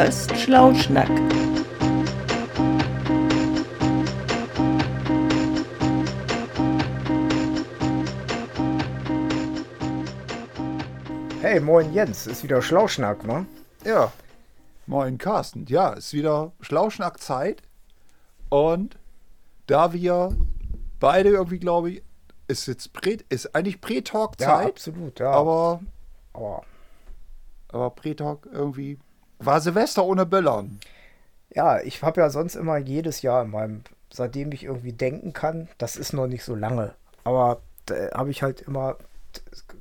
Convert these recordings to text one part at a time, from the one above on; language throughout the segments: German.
Podcast Schlauschnack. Hey, moin Jens, ist wieder Schlauschnack, wa? Ja. Moin Carsten. Ja, ist wieder Schlauschnack-Zeit. Und da wir beide irgendwie, glaube ich, ist jetzt Prä, ist eigentlich Prä-Talk-Zeit. Ja, absolut, ja. Aber, Aber aber Prä-Talk irgendwie war Silvester ohne Böllern. ja, ich habe ja sonst immer jedes Jahr in meinem, seitdem ich irgendwie denken kann, das ist noch nicht so lange, aber da habe ich halt immer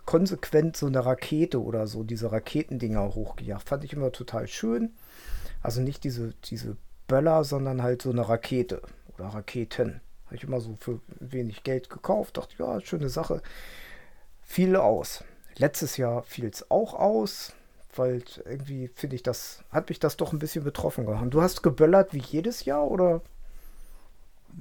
konsequent so eine Rakete oder so, diese Raketendinger hochgejagt. Fand ich immer total schön. Also nicht diese, diese Böller, sondern halt so eine Rakete oder Raketen. Habe ich immer so für wenig Geld gekauft. Dachte, ja, schöne Sache. Fiel aus. Letztes Jahr fiel es auch aus, weil irgendwie finde ich das, hat mich das doch ein bisschen betroffen gehabt. Du hast geböllert wie jedes Jahr oder?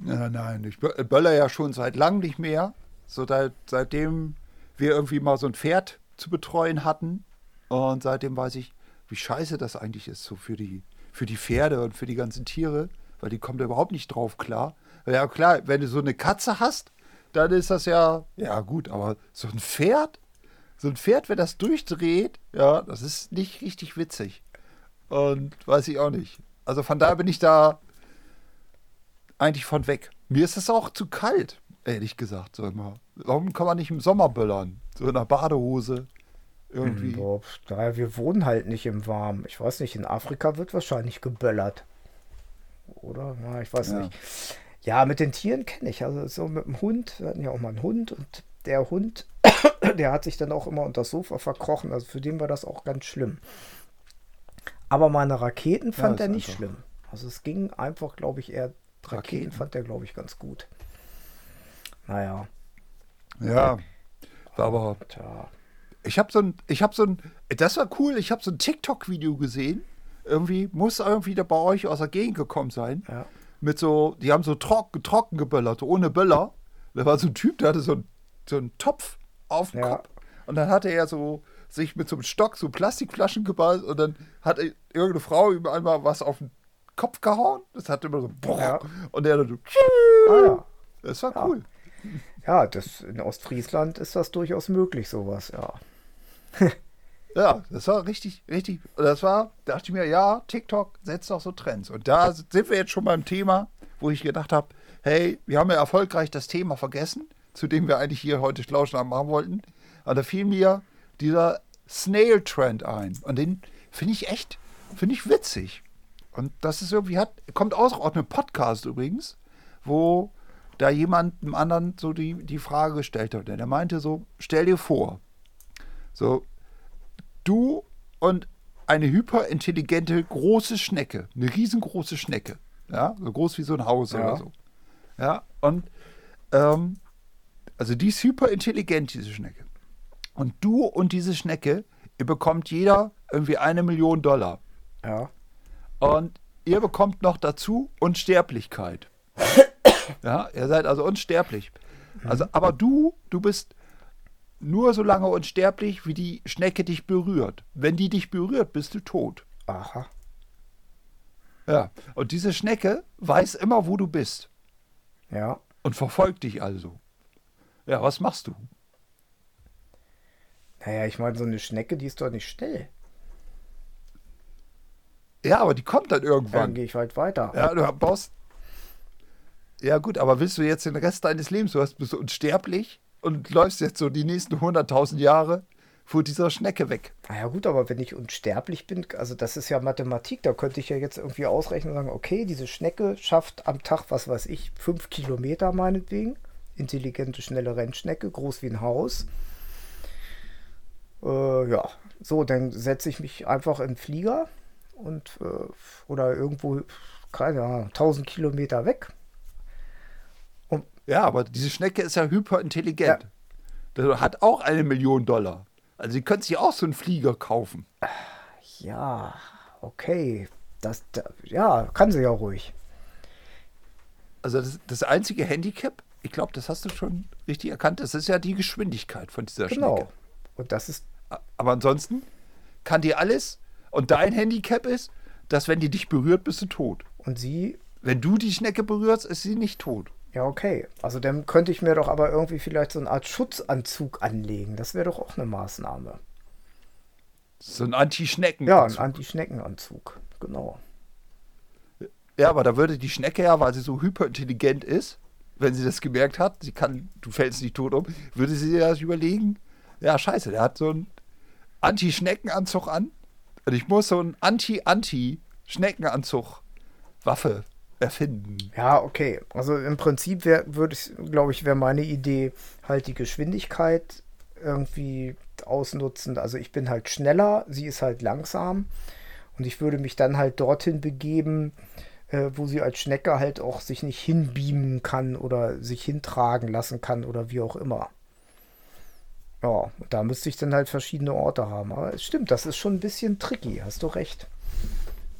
Nein, nein, ich bö- böller ja schon seit langem nicht mehr. So seit, seitdem wir irgendwie mal so ein Pferd zu betreuen hatten. Und seitdem weiß ich, wie scheiße das eigentlich ist, so für die, für die Pferde und für die ganzen Tiere, weil die kommen da überhaupt nicht drauf klar. Ja, klar, wenn du so eine Katze hast, dann ist das ja, ja gut, aber so ein Pferd, so ein Pferd, wenn das durchdreht, ja, das ist nicht richtig witzig. Und weiß ich auch nicht. Also von daher bin ich da eigentlich von weg. Mir ist es auch zu kalt, ehrlich gesagt. So immer. Warum kann man nicht im Sommer böllern? So in einer Badehose. Irgendwie. Pf, naja, wir wohnen halt nicht im Warmen. Ich weiß nicht, in Afrika wird wahrscheinlich geböllert. Oder? Na, ich weiß Ja. nicht. Ja, mit den Tieren kenne ich. Also so mit dem Hund. Wir hatten ja auch mal einen Hund und der Hund, der hat sich dann auch immer unter das Sofa verkrochen. Also für den war das auch ganz schlimm. Aber meine Raketen fand ist er nicht einfach- schlimm. Also es ging einfach, glaube ich, eher. Raketen, Raketen. fand er, glaube ich, ganz gut. Naja, Ja. War aber. tja. Ich habe so ein. Ich habe so ein. Das war cool. Ich habe so ein TikTok-Video gesehen. Irgendwie muss irgendwie da bei euch aus der Gegend gekommen sein. Ja. Mit so. Die haben so trocken, trocken geböllert, ohne Böller. Da war so ein Typ, der hatte so, ein, so einen Topf auf dem Ja. Kopf. Und dann hatte er so sich mit so einem Stock so Plastikflaschen geballt und dann hat irgendeine Frau ihm einmal was auf den Kopf gehauen. Das hat immer so boah, Ja. und der dann so Ah, ja. das war cool. Ja, das, in Ostfriesland ist das durchaus möglich, sowas, ja. Ja, das war richtig, richtig. und Das war, da dachte ich mir, ja, TikTok setzt auch so Trends. Und da sind wir jetzt schon beim Thema, wo ich gedacht habe, hey, wir haben ja erfolgreich das Thema vergessen, zu dem wir eigentlich hier heute Schlauschnack machen wollten. Aber da fiel mir dieser Snail-Trend ein. Und den finde ich echt, finde ich witzig. Und das ist irgendwie, hat, kommt aus einem Podcast übrigens, wo da jemand einem anderen so die, die Frage gestellt hat. Der meinte so, stell dir vor, so, du und eine hyperintelligente große Schnecke, eine riesengroße Schnecke, ja, so groß wie so ein Haus Ja. oder so. Ja, und ähm, also die ist hyperintelligent, diese Schnecke. Und du und diese Schnecke, ihr bekommt jeder irgendwie eine Million Dollar. Ja. Und ihr bekommt noch dazu Unsterblichkeit. Ja, ihr seid also unsterblich. Also, aber du, du bist nur so lange unsterblich, wie die Schnecke dich berührt. Wenn die dich berührt, bist du tot. Aha. Ja. Und diese Schnecke weiß immer, wo du bist Ja. und verfolgt dich also. Ja, was machst du? Naja, ich meine, so eine Schnecke, die ist doch nicht schnell. Ja, aber die kommt dann Dann irgendwann. gehe ich halt weiter. Ja, du baust. Ja, gut, aber willst du jetzt den Rest deines Lebens, du hast, bist du unsterblich und läufst jetzt so die nächsten 100.000 Jahre vor dieser Schnecke weg. Naja, gut, aber wenn ich unsterblich bin, also das ist ja Mathematik, da könnte ich ja jetzt irgendwie ausrechnen und sagen, okay, diese Schnecke schafft am Tag, was weiß ich, fünf Kilometer meinetwegen. Intelligente, schnelle Rennschnecke, groß wie ein Haus. Äh, ja, so, dann setze ich mich einfach in den Flieger und äh, oder irgendwo, keine Ahnung, 1000 Kilometer weg. Ja, aber diese Schnecke ist ja hyperintelligent. Der hat auch eine Million Dollar. Also sie könnte sich auch so einen Flieger kaufen. Ja, okay. Das, da, ja, kann sie ja ruhig. Also das, das einzige Handicap, ich glaube, das hast du schon richtig erkannt, das ist ja die Geschwindigkeit von dieser Genau. Schnecke. Und das ist, Aber ansonsten kann die alles, Und dein Handicap ist, dass wenn die dich berührt, bist du tot. Und sie, Wenn du die Schnecke berührst, ist sie nicht tot. ja, okay. Also dann könnte ich mir doch aber irgendwie vielleicht so eine Art Schutzanzug anlegen. Das wäre doch auch eine Maßnahme. So ein Anti-Schnecken. Ja, ein Anti-Schneckenanzug. Genau. Ja, aber da würde die Schnecke ja, weil sie so hyperintelligent ist, wenn sie das gemerkt hat, sie kann, du fällst nicht tot um, würde sie sich das überlegen, ja, scheiße, der hat so einen Anti-Schneckenanzug an und ich muss so einen Anti-Anti-Schneckenanzug Waffe erfinden. Ja, okay. Also im Prinzip würde ich, glaube ich, wäre meine Idee halt die Geschwindigkeit irgendwie ausnutzen. Also ich bin halt schneller, sie ist halt langsam und ich würde mich dann halt dorthin begeben, äh, wo sie als Schnecke halt auch sich nicht hinbeamen kann oder sich hintragen lassen kann oder wie auch immer. Ja, da müsste ich dann halt verschiedene Orte haben. Aber es stimmt, das ist schon ein bisschen tricky, hast du recht.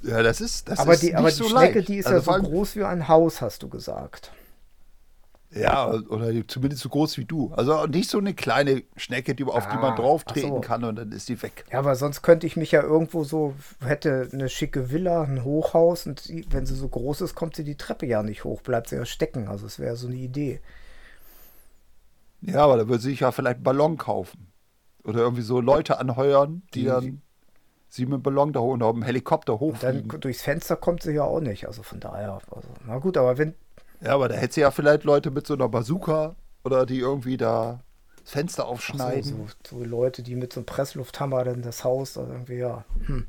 Ja, das ist, das aber ist die, aber die so Schnecke, leicht. die ist Also ja so groß wie ein Haus, hast du gesagt. Ja, oder die- zumindest so groß wie du. Also nicht so eine kleine Schnecke, die, auf die Ah, man drauf ach treten so. kann und dann ist die weg. Ja, aber sonst könnte ich mich ja irgendwo so, hätte eine schicke Villa, ein Hochhaus und sie, wenn sie so groß ist, kommt sie die Treppe ja nicht hoch, bleibt sie ja stecken. Also es wäre so eine Idee. Ja, aber da würde sich ja vielleicht einen Ballon kaufen. Oder irgendwie so Leute anheuern, die Die- dann sie mit dem Ballon da hoch oder mit dem Helikopter Und dann durchs Fenster kommt sie ja auch nicht. Also von daher, also, na gut, aber wenn, Ja, aber da hätte sie ja vielleicht Leute mit so einer Bazooka oder die irgendwie da das Fenster ach so, aufschneiden. so, so Leute, die mit so einem Presslufthammer dann das Haus da irgendwie, ja. Hm.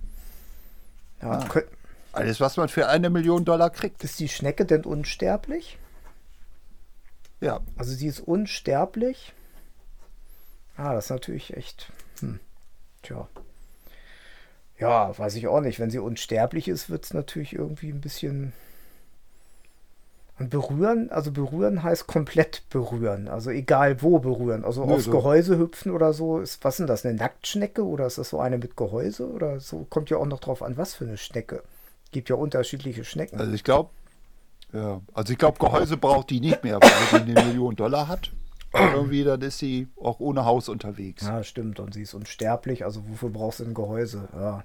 Ja, Ah. könnt, Alles, was man für eine Million Dollar kriegt. ist die Schnecke denn unsterblich? Ja, Also sie ist unsterblich. Ah, das ist natürlich echt. Hm. Tja. Ja, weiß ich auch nicht. Wenn sie unsterblich ist, wird es natürlich irgendwie ein bisschen. Und berühren, also berühren heißt komplett berühren. Also egal wo berühren. Also Nö, aufs so. Gehäuse hüpfen oder so. Ist, was sind das? Eine Nacktschnecke oder ist das so eine mit Gehäuse? Oder so? Kommt ja auch noch drauf an, was für eine Schnecke. Gibt ja unterschiedliche Schnecken. also ich glaube, ja, also ich glaube, Gehäuse braucht die nicht mehr, weil die eine Million Dollar hat. Und irgendwie, dann ist sie auch ohne Haus unterwegs. ja, stimmt. Und sie ist unsterblich. Also wofür brauchst du ein Gehäuse? Ja.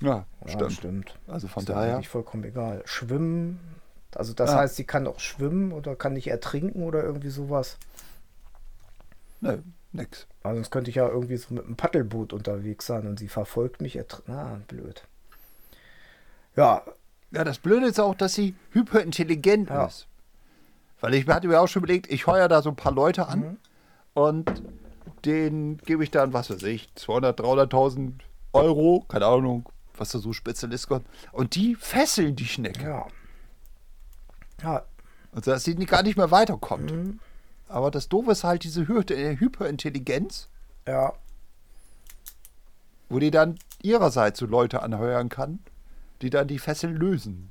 Ja, Ja, stimmt. stimmt. Also von ist daher, eigentlich vollkommen egal. Schwimmen, also das Ja. heißt, sie kann auch schwimmen oder kann nicht ertrinken oder irgendwie sowas. ne, nix. Also sonst könnte ich ja irgendwie so mit einem Paddelboot unterwegs sein und sie verfolgt mich. Na, blöd. Ja, Ja, das Blöde ist auch, dass sie hyperintelligent Ja. ist. Weil ich hatte mir auch schon überlegt, ich heuer da so ein paar Leute an Mhm. und denen gebe ich dann, was weiß ich, 200, 300.000 Euro, keine Ahnung, was da so Spezialist kommt. Und die fesseln die Schnecke. ja. Ja, Und dass sie gar nicht mehr weiterkommt. Mhm. Aber das Doofe ist halt diese äh, Hyperintelligenz, ja. wo die dann ihrerseits so Leute anheuern kann, die dann die Fesseln lösen.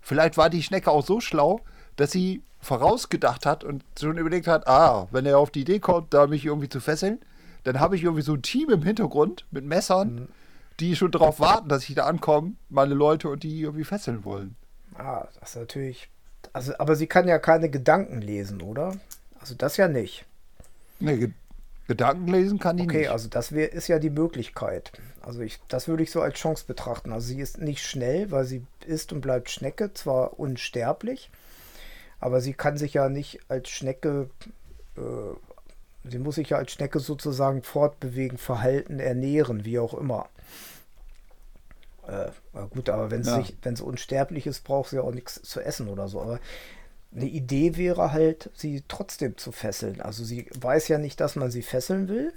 Vielleicht war die Schnecke auch so schlau, dass sie vorausgedacht hat und schon überlegt hat, ah, wenn er auf die Idee kommt, da mich irgendwie zu fesseln, dann habe ich irgendwie so ein Team im Hintergrund mit Messern, die schon darauf warten, dass ich da ankomme, meine Leute und die irgendwie fesseln wollen. Ah, das ist natürlich. Also, aber sie kann ja keine Gedanken lesen, oder? Also das ja nicht. Nee, Ge Gedanken lesen kann die Okay, nicht. also das wär, ist ja die Möglichkeit. Also ich, das würde ich so als Chance betrachten. Also sie ist nicht schnell, weil sie ist und bleibt Schnecke, zwar unsterblich, aber sie kann sich ja nicht als Schnecke, äh, sie muss sich ja als Schnecke sozusagen fortbewegen, verhalten, ernähren, wie auch immer. Äh, gut, aber wenn sie, Ja. unsterblich ist, braucht sie ja auch nichts zu essen oder so. Aber eine Idee wäre halt, sie trotzdem zu fesseln. Also sie weiß ja nicht, dass man sie fesseln will.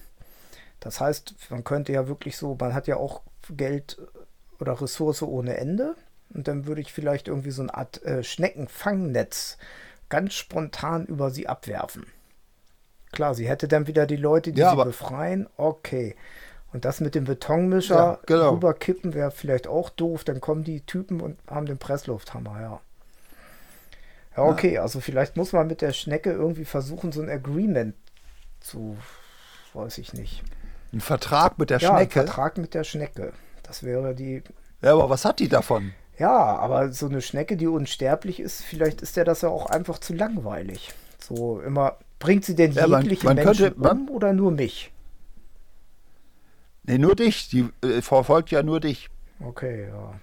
Das heißt, man könnte ja wirklich so, man hat ja auch Geld oder Ressource ohne Ende. Und dann würde ich vielleicht irgendwie so eine Art äh, Schneckenfangnetz ganz spontan über sie abwerfen. Klar, sie hätte dann wieder die Leute, die Ja, sie befreien. Okay. Und das mit dem Betonmischer Ja, genau. rüberkippen wäre vielleicht auch doof. Dann kommen die Typen und haben den Presslufthammer, ja. Ja, okay, also vielleicht muss man mit der Schnecke irgendwie versuchen, so ein Agreement zu, weiß ich nicht. Ein Vertrag mit der Ja, ein Schnecke. Vertrag mit der Schnecke. Das wäre die. Ja, aber was hat die davon? Ja, aber so eine Schnecke, die unsterblich ist, vielleicht ist der das ja auch einfach zu langweilig. So immer, bringt sie denn Ja, man- jegliche man Menschen könnte- man- um oder nur mich? Nee, nur dich. Die äh, verfolgt ja nur dich. Okay, ja.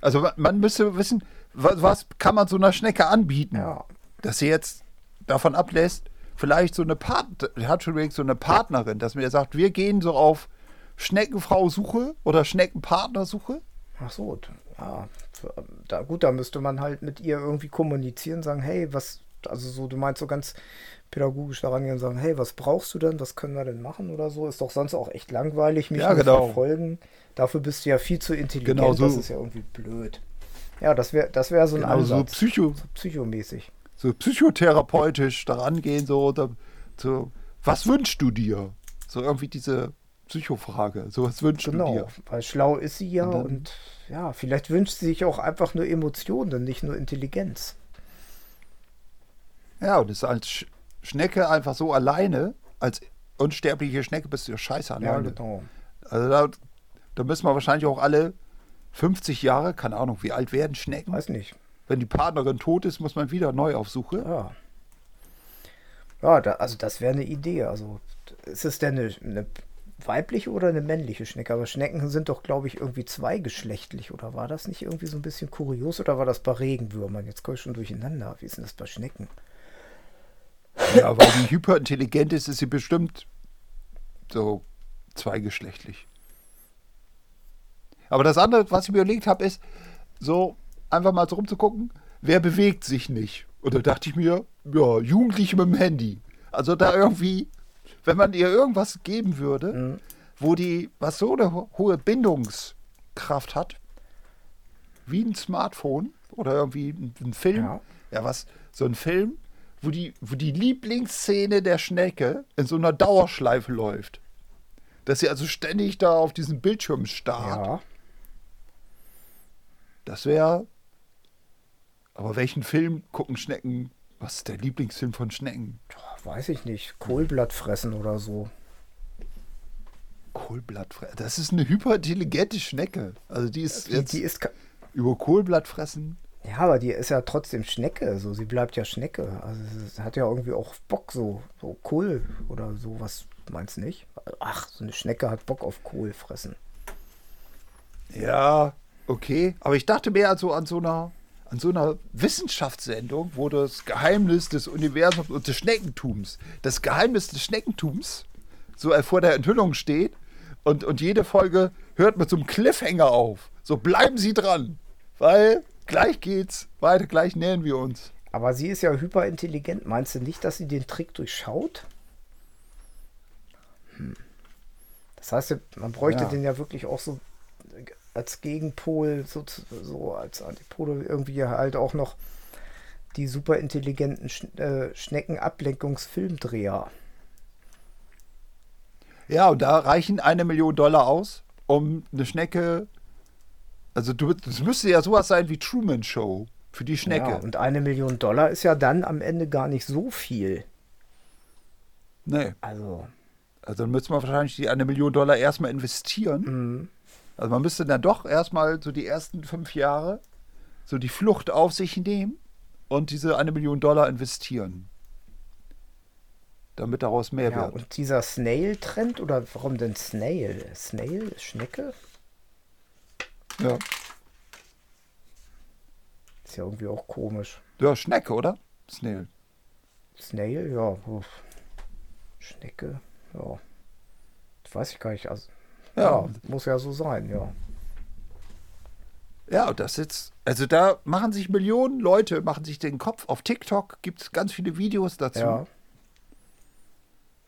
Also man, man müsste wissen, was, was kann man so einer Schnecke anbieten, Ja. dass sie jetzt davon ablässt, vielleicht so eine Part hat schon so eine Partnerin, dass mir sagt, wir gehen so auf Schneckenfrau-Suche oder Schneckenpartnersuche. Ach so, ja. für- Da, gut, da müsste man halt mit ihr irgendwie kommunizieren, sagen, hey, was, also so, du meinst so ganz pädagogisch daran gehen und sagen, hey, was brauchst du denn, was können wir denn machen oder so? Ist doch sonst auch echt langweilig, mich Ja, genau. verfolgen. Dafür bist du ja viel zu intelligent, Genau so. das ist ja irgendwie blöd. Ja, das wäre das wär so ein Genau, so Ansatz. Psycho, Psychomäßig. so psychotherapeutisch daran gehen, so, da, so, was wünschst du dir? So irgendwie diese Psychofrage, so was wünschst du Genau, dir? weil schlau ist sie ja Und und, dann- ja, vielleicht wünscht sie sich auch einfach nur Emotionen, nicht nur Intelligenz. Ja, und ist als Sch Schnecke einfach so alleine, als unsterbliche Schnecke bist du ja scheiße Ja, alleine. genau. Also da, da müssen wir wahrscheinlich auch alle 50 Jahre, keine Ahnung, wie alt werden Schnecken? Weiß nicht. Wenn die Partnerin tot ist, muss man wieder neu auf Suche. Ja. Ja, da, also das wäre eine Idee. Also ist es denn eine, eine weibliche oder eine männliche Schnecke? Aber Schnecken sind doch, glaube ich, irgendwie zweigeschlechtlich. Oder war das nicht irgendwie so ein bisschen kurios? Oder war das bei Regenwürmern? Jetzt komme ich schon durcheinander. Wie ist denn das bei Schnecken? Ja, weil die hyperintelligent ist, ist sie bestimmt so zweigeschlechtlich. Aber das andere, was ich mir überlegt habe, ist, so einfach mal so rumzugucken, wer bewegt sich nicht? Und da dachte ich mir, ja, Jugendliche mit dem Handy. Also da irgendwie, wenn man ihr irgendwas geben würde, Mhm. wo die, was so eine ho- hohe Bindungskraft hat, wie ein Smartphone oder irgendwie ein, ein Film, Ja. ja. was, so ein Film, wo die, wo die Lieblingsszene der Schnecke in so einer Dauerschleife läuft. Dass sie also ständig da auf diesen Bildschirm starrt. Ja. Das wäre. Aber welchen Film gucken Schnecken? Was ist der Lieblingsfilm von Schnecken? Weiß ich nicht. Kohlblatt fressen oder so. Kohlblattfressen. Das ist eine hyperintelligente Schnecke. Also die ist Die, jetzt die ist. über Kohlblatt fressen. Ja, aber die ist ja trotzdem Schnecke. So, sie bleibt ja Schnecke. Also sie hat ja irgendwie auch Bock so. So Kohl oder sowas. Meinst du nicht? Ach, so eine Schnecke hat Bock auf Kohl fressen. Ja, okay. Aber ich dachte mehr so an so einer, an so einer Wissenschaftssendung, wo das Geheimnis des Universums und des Schneckentums, das Geheimnis des Schneckentums so vor der Enthüllung steht und, und jede Folge hört mit so einem Cliffhanger auf. So bleiben Sie dran, weil gleich geht's weiter, gleich nähern wir uns. Aber sie ist ja hyperintelligent. Meinst du nicht, dass sie den Trick durchschaut? Hm. Das heißt, man bräuchte Ja. den ja wirklich auch so als Gegenpol, so, so als Antipode irgendwie halt auch noch die superintelligenten Sch äh, Schnecken-Ablenkungsfilmdreher. Ja, und da reichen eine Million Dollar aus, um eine Schnecke. Also du, das müsste ja sowas sein wie Truman Show für die Schnecke. Ja, und eine Million Dollar ist ja dann am Ende gar nicht so viel. nee. Also, Also dann müsste man wahrscheinlich die eine Million Dollar erstmal investieren. mh, Also man müsste dann doch erstmal so die ersten fünf Jahre so die Flucht auf sich nehmen und diese eine Million Dollar investieren. Damit daraus mehr ja, wird. und dieser Snail-Trend, oder warum denn Snail? Snail, Schnecke? Ja. Ist ja irgendwie auch komisch. ja, Schnecke, oder? Snail. Snail, ja. Schnecke, ja. Das weiß ich gar nicht. Also, ja. Ja. muss ja so sein, ja. Ja, und das jetzt, also da machen sich Millionen Leute, machen sich den Kopf. Auf TikTok gibt es ganz viele Videos dazu. Ja,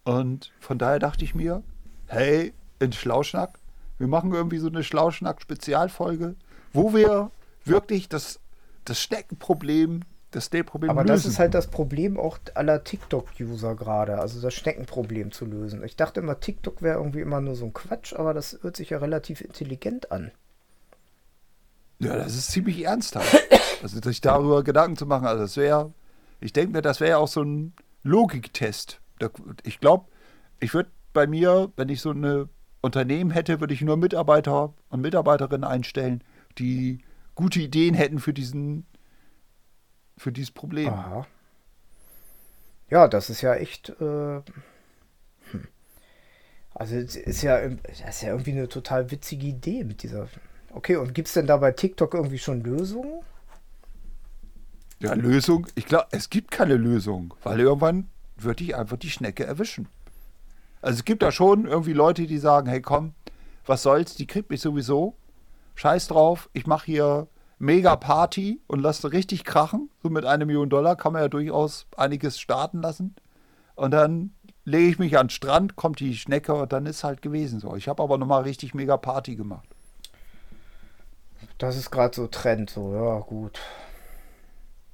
Und von daher dachte ich mir, hey, in Schlauschnack, wir machen irgendwie so eine Schlauschnack-Spezialfolge, wo wir wirklich das, das Schneckenproblem, das Snail-Problem aber lösen. das ist halt das Problem auch aller TikTok-User gerade, also das Schneckenproblem zu lösen. Ich dachte immer, TikTok wäre irgendwie immer nur so ein Quatsch, aber das hört sich ja relativ intelligent an. Ja, das ist ziemlich ernsthaft. Also sich darüber Gedanken zu machen, also das wäre, ich denke mir, das wäre auch so ein Logiktest. Ich glaube, ich würde bei mir, wenn ich so eine Unternehmen hätte, würde ich nur Mitarbeiter und Mitarbeiterinnen einstellen, die gute Ideen hätten für diesen, für dieses Problem. Aha. Ja, das ist ja echt. Äh, hm. Also es ist ja, das ist ja irgendwie eine total witzige Idee mit dieser. Okay, und gibt es denn da bei TikTok irgendwie schon Lösungen? Ja, Lösung. Ich glaube, es gibt keine Lösung, weil irgendwann wird dich einfach die Schnecke erwischen. Also es gibt da schon irgendwie Leute, die sagen, hey komm, was soll's, die kriegt mich sowieso. Scheiß drauf, ich mache hier mega Party und lasse richtig krachen. So mit einer Million Dollar kann man ja durchaus einiges starten lassen. Und dann lege ich mich an den Strand, kommt die Schnecke und dann ist halt gewesen so. Ich habe aber nochmal richtig mega Party gemacht. Das ist gerade so Trend, so, ja, gut.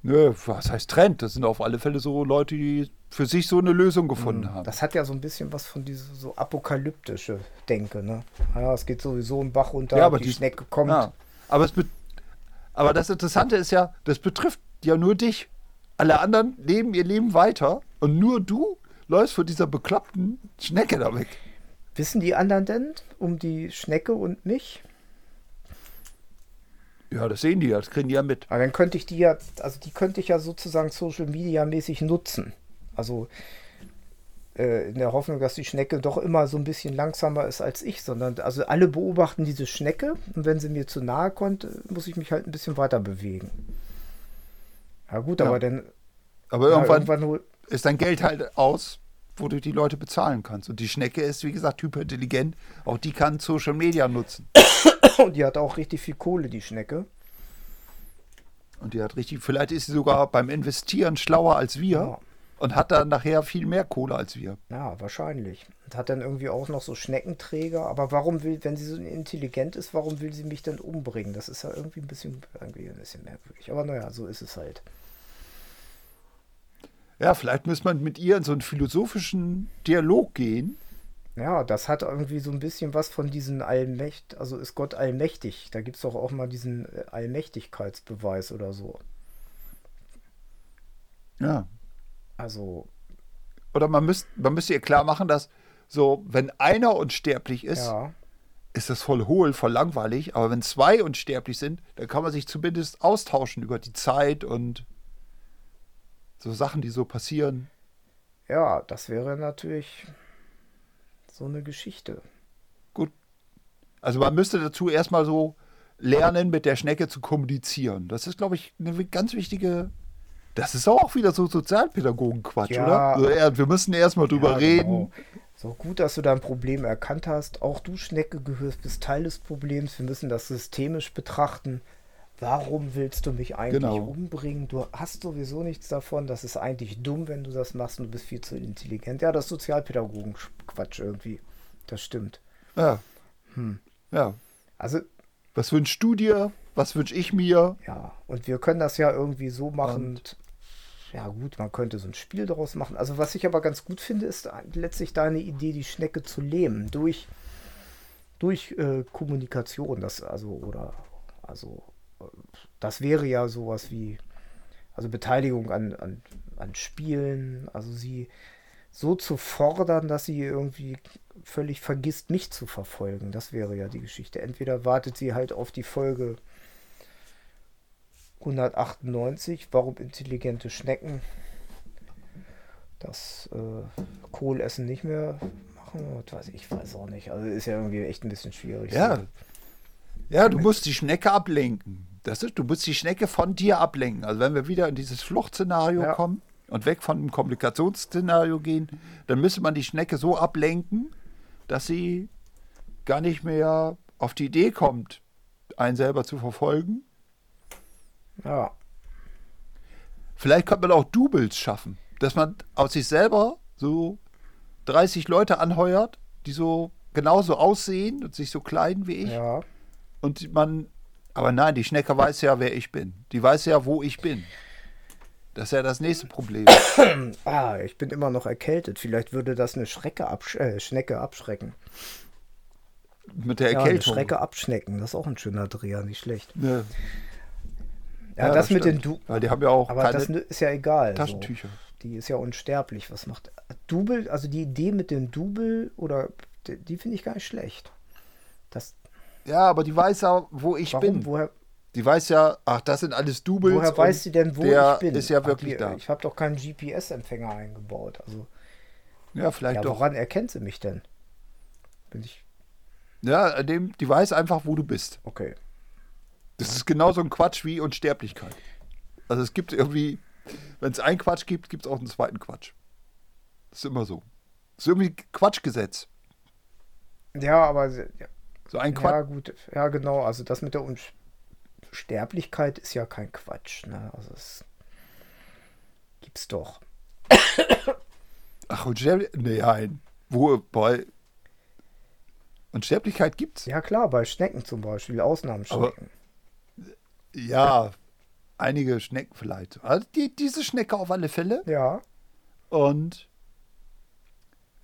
Nö, was heißt Trend? Das sind auf alle Fälle so Leute, die für sich so eine Lösung gefunden haben. Das hat ja so ein bisschen was von dieser so apokalyptische Denke, ne? Ja, es geht sowieso ein Bach runter, Ja, aber die, die- Schnecke kommt. Ja, aber, es aber das Interessante ist ja, das betrifft ja nur dich. Alle anderen leben ihr Leben weiter und nur du läufst vor dieser bekloppten Schnecke da weg. Wissen die anderen denn um die Schnecke und mich? Ja, das sehen die ja, das kriegen die ja mit. Aber dann könnte ich die ja, also die könnte ich ja sozusagen Social Media mäßig nutzen. Also äh, in der Hoffnung, dass die Schnecke doch immer so ein bisschen langsamer ist als ich, sondern also alle beobachten diese Schnecke und wenn sie mir zu nahe kommt, muss ich mich halt ein bisschen weiter bewegen. Ja gut, Ja. aber dann Aber ja, irgendwann, irgendwann hol- ist dein Geld halt aus, wo du die Leute bezahlen kannst. Und die Schnecke ist, wie gesagt, hyperintelligent. Auch die kann Social Media nutzen. und die hat auch richtig viel Kohle, die Schnecke. Und die hat richtig, vielleicht ist sie sogar beim Investieren schlauer als wir Ja. und hat dann nachher viel mehr Kohle als wir. Ja, wahrscheinlich. Und hat dann irgendwie auch noch so Schneckenträger. Aber warum will, wenn sie so intelligent ist, warum will sie mich denn umbringen? Das ist ja irgendwie ein bisschen, irgendwie ein bisschen merkwürdig. Aber naja, so ist es halt. Ja, vielleicht muss man mit ihr in so einen philosophischen Dialog gehen. Ja, das hat irgendwie so ein bisschen was von diesen Allmächt, also ist Gott allmächtig. Da gibt es doch auch mal diesen äh, Allmächtigkeitsbeweis oder so. Ja. Also, Oder man müsste, man müsste ihr klar machen, dass so, wenn einer unsterblich ist, ja. ist das voll hohl, voll langweilig. Aber wenn zwei unsterblich sind, dann kann man sich zumindest austauschen über die Zeit und so Sachen, die so passieren. Ja, das wäre natürlich so eine Geschichte. Gut. Also man müsste dazu erstmal so lernen, mit der Schnecke zu kommunizieren. Das ist, glaube ich, eine ganz wichtige. Das ist auch wieder so Sozialpädagogen-Quatsch, Ja. oder? Also, ja, wir müssen erstmal drüber Ja, reden. genau. So gut, dass du dein Problem erkannt hast. Auch du, Schnecke, gehörst bist Teil des Problems. Wir müssen das systemisch betrachten. Warum willst du mich eigentlich Genau. umbringen? Du hast sowieso nichts davon. Das ist eigentlich dumm, wenn du das machst und du bist viel zu intelligent. Ja, das ist Sozialpädagogen-Quatsch irgendwie. Das stimmt. Ja. Hm. Ja. Also, Was wünschst du dir? Was wünsche ich mir? ja, und wir können das ja irgendwie so machen. ja, gut, man könnte so ein Spiel daraus machen. Also, was ich aber ganz gut finde, ist letztlich deine Idee, die Schnecke zu lähmen. Durch, durch äh, Kommunikation. Das, also, oder, also, das wäre ja sowas wie, also Beteiligung an, an, an Spielen. Also, sie so zu fordern, dass sie irgendwie völlig vergisst, mich zu verfolgen. Das wäre ja die Geschichte. Entweder wartet sie halt auf die Folge 198, warum intelligente Schnecken das äh, Kohlessen nicht mehr machen. Was weiß ich, weiß auch nicht. Also ist ja irgendwie echt ein bisschen schwierig. Ja. Ja, du musst die Schnecke ablenken. Das ist, du musst die Schnecke von dir ablenken. Also wenn wir wieder in dieses Fluchtszenario Ja. kommen und weg von dem Kommunikationsszenario gehen, dann müsste man die Schnecke so ablenken, dass sie gar nicht mehr auf die Idee kommt, einen selber zu verfolgen. Ja. Vielleicht könnte man auch Doubles schaffen, dass man aus sich selber so 30 Leute anheuert, die so genauso aussehen und sich so kleiden wie ich. Ja. Und man, aber nein, die Schnecke weiß ja, wer ich bin. Die weiß ja, wo ich bin. Das ist ja das nächste Problem. Ah, ich bin immer noch erkältet. Vielleicht würde das eine Schrecke absch äh, Schnecke abschrecken. Mit der Ja, eine Erkältung. Schrecke abschnecken. Das ist auch ein schöner Dreher, nicht schlecht. Ne. Ja, das, mit den du Weil die haben ja auch Aber das ist ja egal. Taschentücher. So. Die ist ja unsterblich. Was macht Double? Also die Idee mit dem Double oder die, die finde ich gar nicht schlecht. Das, Ja, aber die weiß ja, wo ich warum? bin. Woher, Die weiß ja, ach, das sind alles Doubles. woher weiß sie denn, wo der ich bin? ist ja Ach, wirklich die- da. Ich habe doch keinen GPS-Empfänger eingebaut. Also Ja, vielleicht ja, doch. woran erkennt sie mich denn? Bin ich. Ja, an dem, die weiß einfach, wo du bist. Okay. Das ist genauso ein Quatsch wie Unsterblichkeit. Also es gibt irgendwie, wenn es einen Quatsch gibt, gibt es auch einen zweiten Quatsch. Das ist immer so. Das ist irgendwie Quatschgesetz. Ja, aber ja, So ein ja, Quatsch. gut. Ja, genau. Also das mit der Unsterblichkeit ist ja kein Quatsch. Ne? Also es gibt's doch. Ach, Unsterblichkeit? Nein. Wo, bei Unsterblichkeit gibt's? Ja klar, bei Schnecken zum Beispiel, Ausnahmeschnecken. Ja, einige Schnecken vielleicht. Also die, diese Schnecke auf alle Fälle. Ja, Und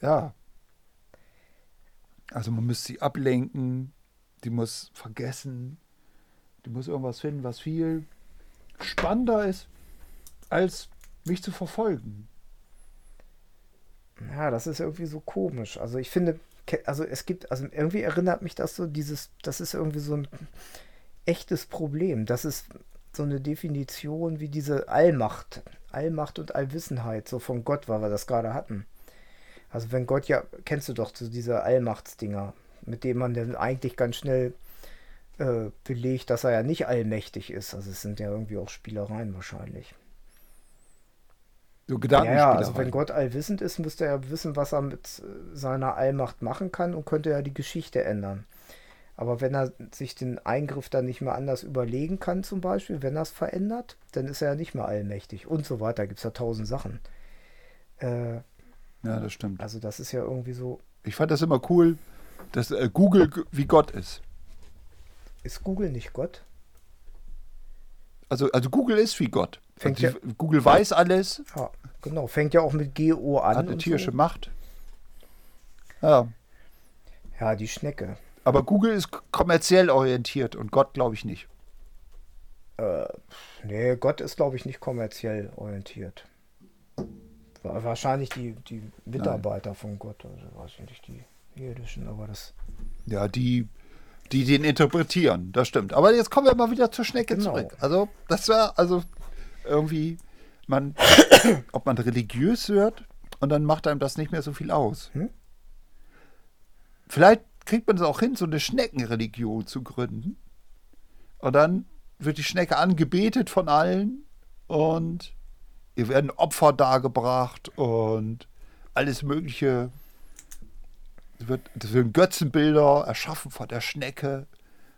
ja. Also man müsste sie ablenken, die muss vergessen, die muss irgendwas finden, was viel spannender ist, als mich zu verfolgen. ja, das ist irgendwie so komisch. Also ich finde, also es gibt, also irgendwie erinnert mich das so dieses, das ist irgendwie so ein echtes Problem. Das ist so eine Definition wie diese Allmacht, Allmacht und Allwissenheit, so von Gott, weil wir das gerade hatten. Also wenn Gott ja, kennst du doch so diese Allmachtsdinger, mit denen man dann eigentlich ganz schnell äh, belegt, dass er ja nicht allmächtig ist. Also es sind ja irgendwie auch Spielereien wahrscheinlich. So Ja, Gedankenspielerei. ja, also wenn Gott allwissend ist, müsste er wissen, was er mit äh, seiner Allmacht machen kann und könnte ja die Geschichte ändern. Aber wenn er sich den Eingriff dann nicht mehr anders überlegen kann, zum Beispiel, wenn er es verändert, dann ist er ja nicht mehr allmächtig und so weiter. Gibt es ja tausend Sachen. Äh, ja, das stimmt. also das ist ja irgendwie so. Ich fand das immer cool, dass äh, Google wie Gott ist. Ist Google nicht Gott? Also, also Google ist wie Gott. Fängt Also die, Google weiß alles, Ja, genau. Fängt ja auch mit GO an. hat eine tierische so. Macht. Ja, Ja, die Schnecke. aber Google ist kommerziell orientiert und Gott glaube ich nicht. Äh, nee, Gott ist, glaube ich, nicht kommerziell orientiert. Wa- Wahrscheinlich die, die Mitarbeiter von Gott, also weiß ich nicht, die irdischen, aber das. Ja, die, die den interpretieren, das stimmt. Aber jetzt kommen wir mal wieder zur Schnecke Genau. zurück. Also, das war also irgendwie, man, ob man religiös wird und dann macht einem das nicht mehr so viel aus. Hm? Vielleicht kriegt man es auch hin, so eine Schneckenreligion zu gründen. Und dann wird die Schnecke angebetet von allen und ihr werden Opfer dargebracht und alles Mögliche. Es wird, es Götzenbilder erschaffen von der Schnecke.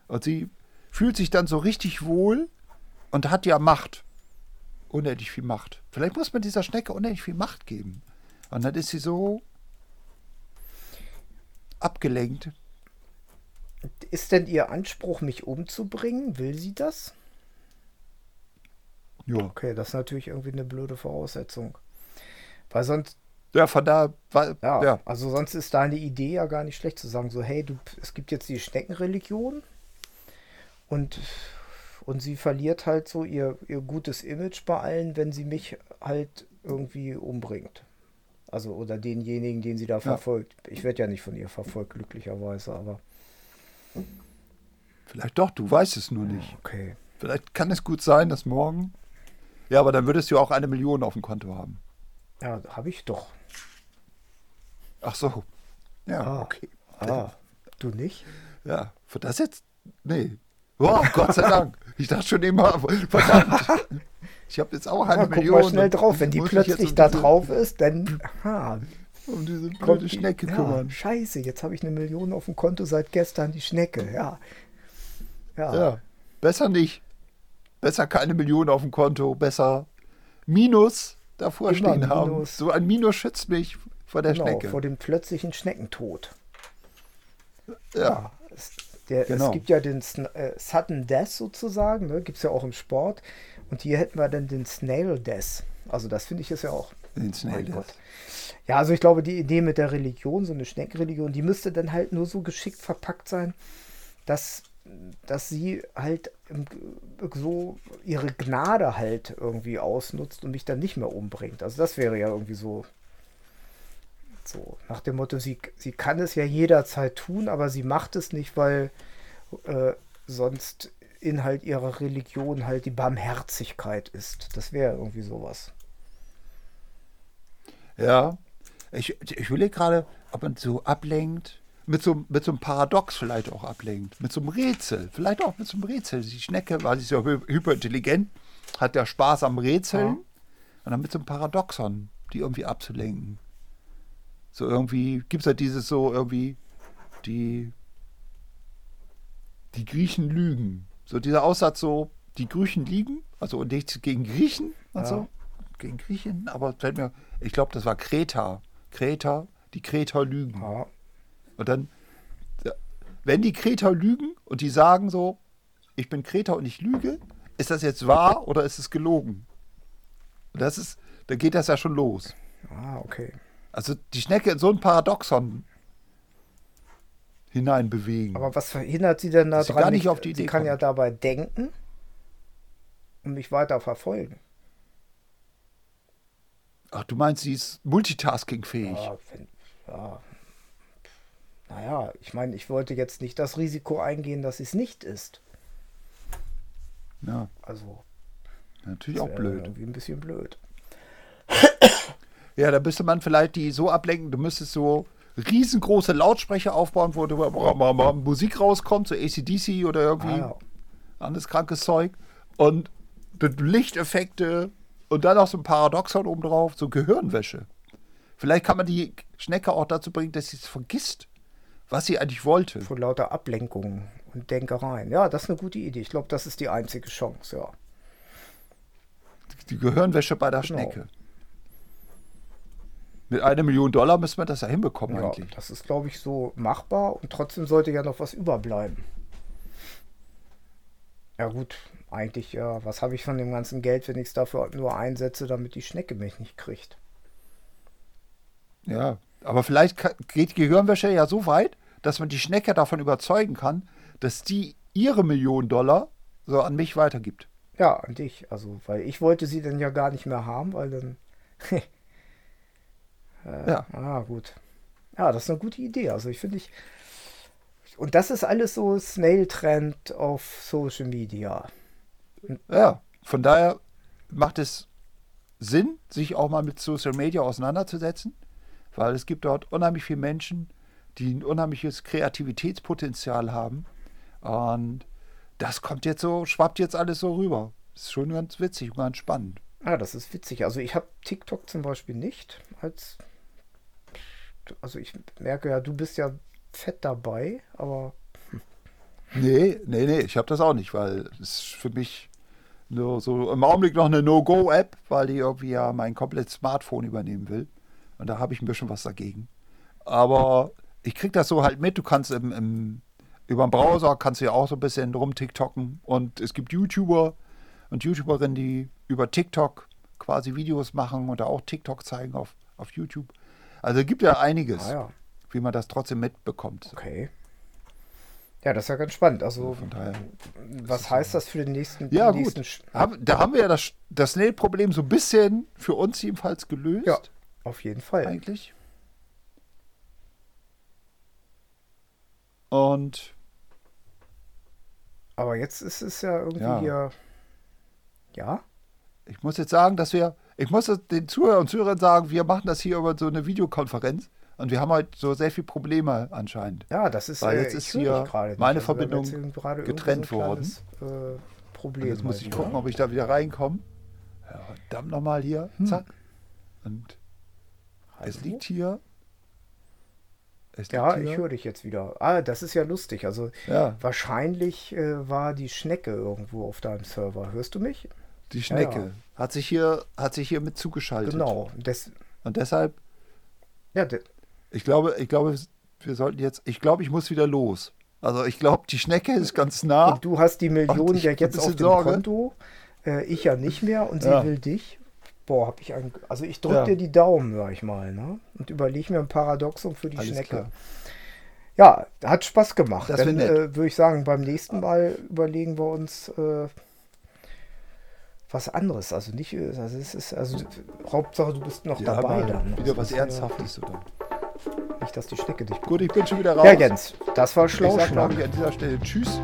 Und sie fühlt sich dann so richtig wohl und hat ja Macht. Unendlich viel Macht. Vielleicht muss man dieser Schnecke unendlich viel Macht geben. Und dann ist sie so abgelenkt. Ist denn ihr Anspruch, mich umzubringen? Will sie das? Ja. Okay, das ist natürlich irgendwie eine blöde Voraussetzung. Weil sonst, Ja, von da war, ja, ja. also sonst ist deine Idee ja gar nicht schlecht zu sagen, so, hey, du, es gibt jetzt die Schneckenreligion und, und sie verliert halt so ihr, ihr gutes Image bei allen, wenn sie mich halt irgendwie umbringt. Also, oder denjenigen, den sie da verfolgt. Ich werde ja nicht von ihr verfolgt, glücklicherweise, aber Vielleicht doch, du weißt es nur nicht. okay. Vielleicht kann es gut sein, dass morgen. Ja, aber dann würdest du auch eine Million auf dem Konto haben. Ja, habe ich doch. Ach so. Ja, Ah. okay. Ah, du nicht? Ja, für das jetzt? Nee. Wow, Gott sei Dank. Ich dachte schon immer, verdammt. Ich habe jetzt auch eine Ja, guck Million. mal schnell drauf. Wenn die plötzlich um da diese- drauf ist, dann aha, Um diese blöde die Schnecke ja, kümmern. Scheiße, jetzt habe ich eine Million auf dem Konto seit gestern, die Schnecke. Ja. Ja. Ja, besser nicht. Besser keine Million auf dem Konto. Besser Minus davor Immer stehen haben. Minus. So ein Minus schützt mich vor der genau, Schnecke. vor dem plötzlichen Schneckentod. ja. Es, der, Genau. es gibt ja den äh, Sudden Death sozusagen, ne? gibt es ja auch im Sport. Und hier hätten wir dann den Snail Death. Also das finde ich ist ja auch. Den Snail Death. Ja, also ich glaube, die Idee mit der Religion, so eine Schneckenreligion, die müsste dann halt nur so geschickt verpackt sein, dass, dass sie halt so ihre Gnade halt irgendwie ausnutzt und mich dann nicht mehr umbringt. Also das wäre ja irgendwie so, so nach dem Motto, sie, sie kann es ja jederzeit tun, aber sie macht es nicht, weil äh, sonst Inhalt ihrer Religion halt die Barmherzigkeit ist. Das wäre irgendwie sowas. Ja. Ich, ich will gerade, ob man so ablenkt mit so, mit so einem Paradox vielleicht auch ablenkt. Mit so einem Rätsel. Vielleicht auch mit so einem Rätsel. Die Schnecke, weil sie hy- hyperintelligent, hat ja Spaß am Rätseln. Ja. Und dann mit so einem Paradoxon, die irgendwie abzulenken. So irgendwie, gibt es ja dieses so irgendwie, die, die Griechen lügen. So dieser Aussatz so, die Griechen liegen, also und nichts gegen Griechen und Ja. so. Gegen Griechen, aber fällt mir, ich glaube, das war Kreta. Kreta, die Kreter lügen. Ja. Und dann, ja, wenn die Kreter lügen und die sagen so, ich bin Kreter und ich lüge, ist das jetzt wahr oder ist es gelogen? Und das ist, da geht das ja schon los. Ah, okay. Also die Schnecke in so ein Paradoxon hineinbewegen. Aber was verhindert sie denn Dass sie daran? gar nicht auf die sie Idee kann ja kommt. dabei denken und mich weiter verfolgen. Ach, du meinst, sie ist multitaskingfähig. Ja, wenn, ja. Naja, ich meine, ich wollte jetzt nicht das Risiko eingehen, dass sie es nicht ist. Ja, Also, natürlich auch blöd. Irgendwie ein bisschen blöd. Ja, da müsste man vielleicht die so ablenken, du müsstest so riesengroße Lautsprecher aufbauen, wo du Musik rauskommt, so ACDC oder irgendwie Ah, ja. anderes krankes Zeug. Und Lichteffekte und dann noch so ein Paradoxon oben drauf, so Gehirnwäsche. Vielleicht kann man die Schnecke auch dazu bringen, dass sie es vergisst, was sie eigentlich wollte. Von lauter Ablenkungen und Denkereien. Ja, das ist eine gute Idee. Ich glaube, das ist die einzige Chance, ja. Die Gehirnwäsche bei der Genau. Schnecke. Mit einer Million Dollar müssen wir das ja hinbekommen ja eigentlich. das ist, glaube ich, so machbar und trotzdem sollte ja noch was überbleiben. Ja, gut, eigentlich, ja, was habe ich von dem ganzen Geld, wenn ich es dafür nur einsetze, damit die Schnecke mich nicht kriegt? Ja, aber vielleicht ka- geht Gehirnwäsche ja so weit, dass man die Schnecke davon überzeugen kann, dass die ihre Million Dollar so an mich weitergibt. Ja, an dich. Also, weil ich wollte sie dann ja gar nicht mehr haben, weil dann. äh, Ja. Ah, gut. Ja, das ist eine gute Idee. Also, ich finde ich. Und das ist alles so Snail-Trend auf Social Media. Ja, von daher macht es Sinn, sich auch mal mit Social Media auseinanderzusetzen, weil es gibt dort unheimlich viele Menschen, die ein unheimliches Kreativitätspotenzial haben. Und das kommt jetzt so, schwappt jetzt alles so rüber. Ist schon ganz witzig und ganz spannend. Ah, das ist witzig. Also, ich habe TikTok zum Beispiel nicht als. Also, ich merke ja, du bist ja fett dabei, aber. Nee, nee, nee, ich habe das auch nicht, weil es für mich nur so im Augenblick noch eine No-Go-App, weil die irgendwie ja mein komplettes Smartphone übernehmen will. Und da habe ich ein bisschen was dagegen. Aber ich krieg das so halt mit. Du kannst im, im, über den Browser kannst du ja auch so ein bisschen rum-TikToken. Und es gibt YouTuber und YouTuberinnen, die über TikTok quasi Videos machen und da auch TikTok zeigen auf, auf YouTube. Also es gibt ja einiges, Ah, ja. wie man das trotzdem mitbekommt. Okay. Ja, das ist ja ganz spannend. Also, daher. was heißt das für den nächsten, Ja, den nächsten gut. Sch- da haben wir ja das, das Snail-Problem so ein bisschen für uns jedenfalls gelöst. Ja, auf jeden Fall. Eigentlich. Und Aber jetzt ist es ja irgendwie Ja. hier. Ja? ich muss jetzt sagen, dass wir, ich muss den Zuhörern und Zuhörern sagen, wir machen das hier über so eine Videokonferenz und wir haben halt so sehr viele Probleme anscheinend. Ja, das ist, Weil äh, jetzt ist hier meine Also, Verbindung getrennt so worden. Äh, Problem. Jetzt muss ich gucken, ob ich da wieder reinkomme. Ja, verdammt nochmal hier. Hm. Zack. Und es liegt hier. Es Ja, liegt ich hier. höre dich jetzt wieder. Ah, das ist ja lustig. Also Ja, wahrscheinlich äh, war die Schnecke irgendwo auf deinem Server. Hörst du mich? die Schnecke ja. hat sich hier hat sich hier mit zugeschaltet. Genau. Des, Und deshalb, ja, de, ich glaube, ich glaube, wir sollten jetzt, ich glaube, ich muss wieder los. Also ich glaube, die Schnecke ist ganz nah. und du hast die Million Und ich ja jetzt auf dem Sorge. Konto. Äh, ich ja nicht mehr und sie will dich. Boah, hab ich einen. Also ich drücke Ja. dir die Daumen, sag ich mal, ne? Und überlege mir ein Paradoxon für die Alles Schnecke. klar. Ja, hat Spaß gemacht. Das Dann äh, würde ich sagen, beim nächsten Mal überlegen wir uns äh, was anderes. Also nicht, äh, also es ist, also Hauptsache du bist noch Ja, dabei dann. wieder Also was äh, Ernsthaftes. Oder? Nicht, dass die Schnecke dich. Gut, ich bin schon wieder raus. Ja, Jens, das war Ich sage, Schlauschnack. glaube ich, an dieser Stelle Tschüss.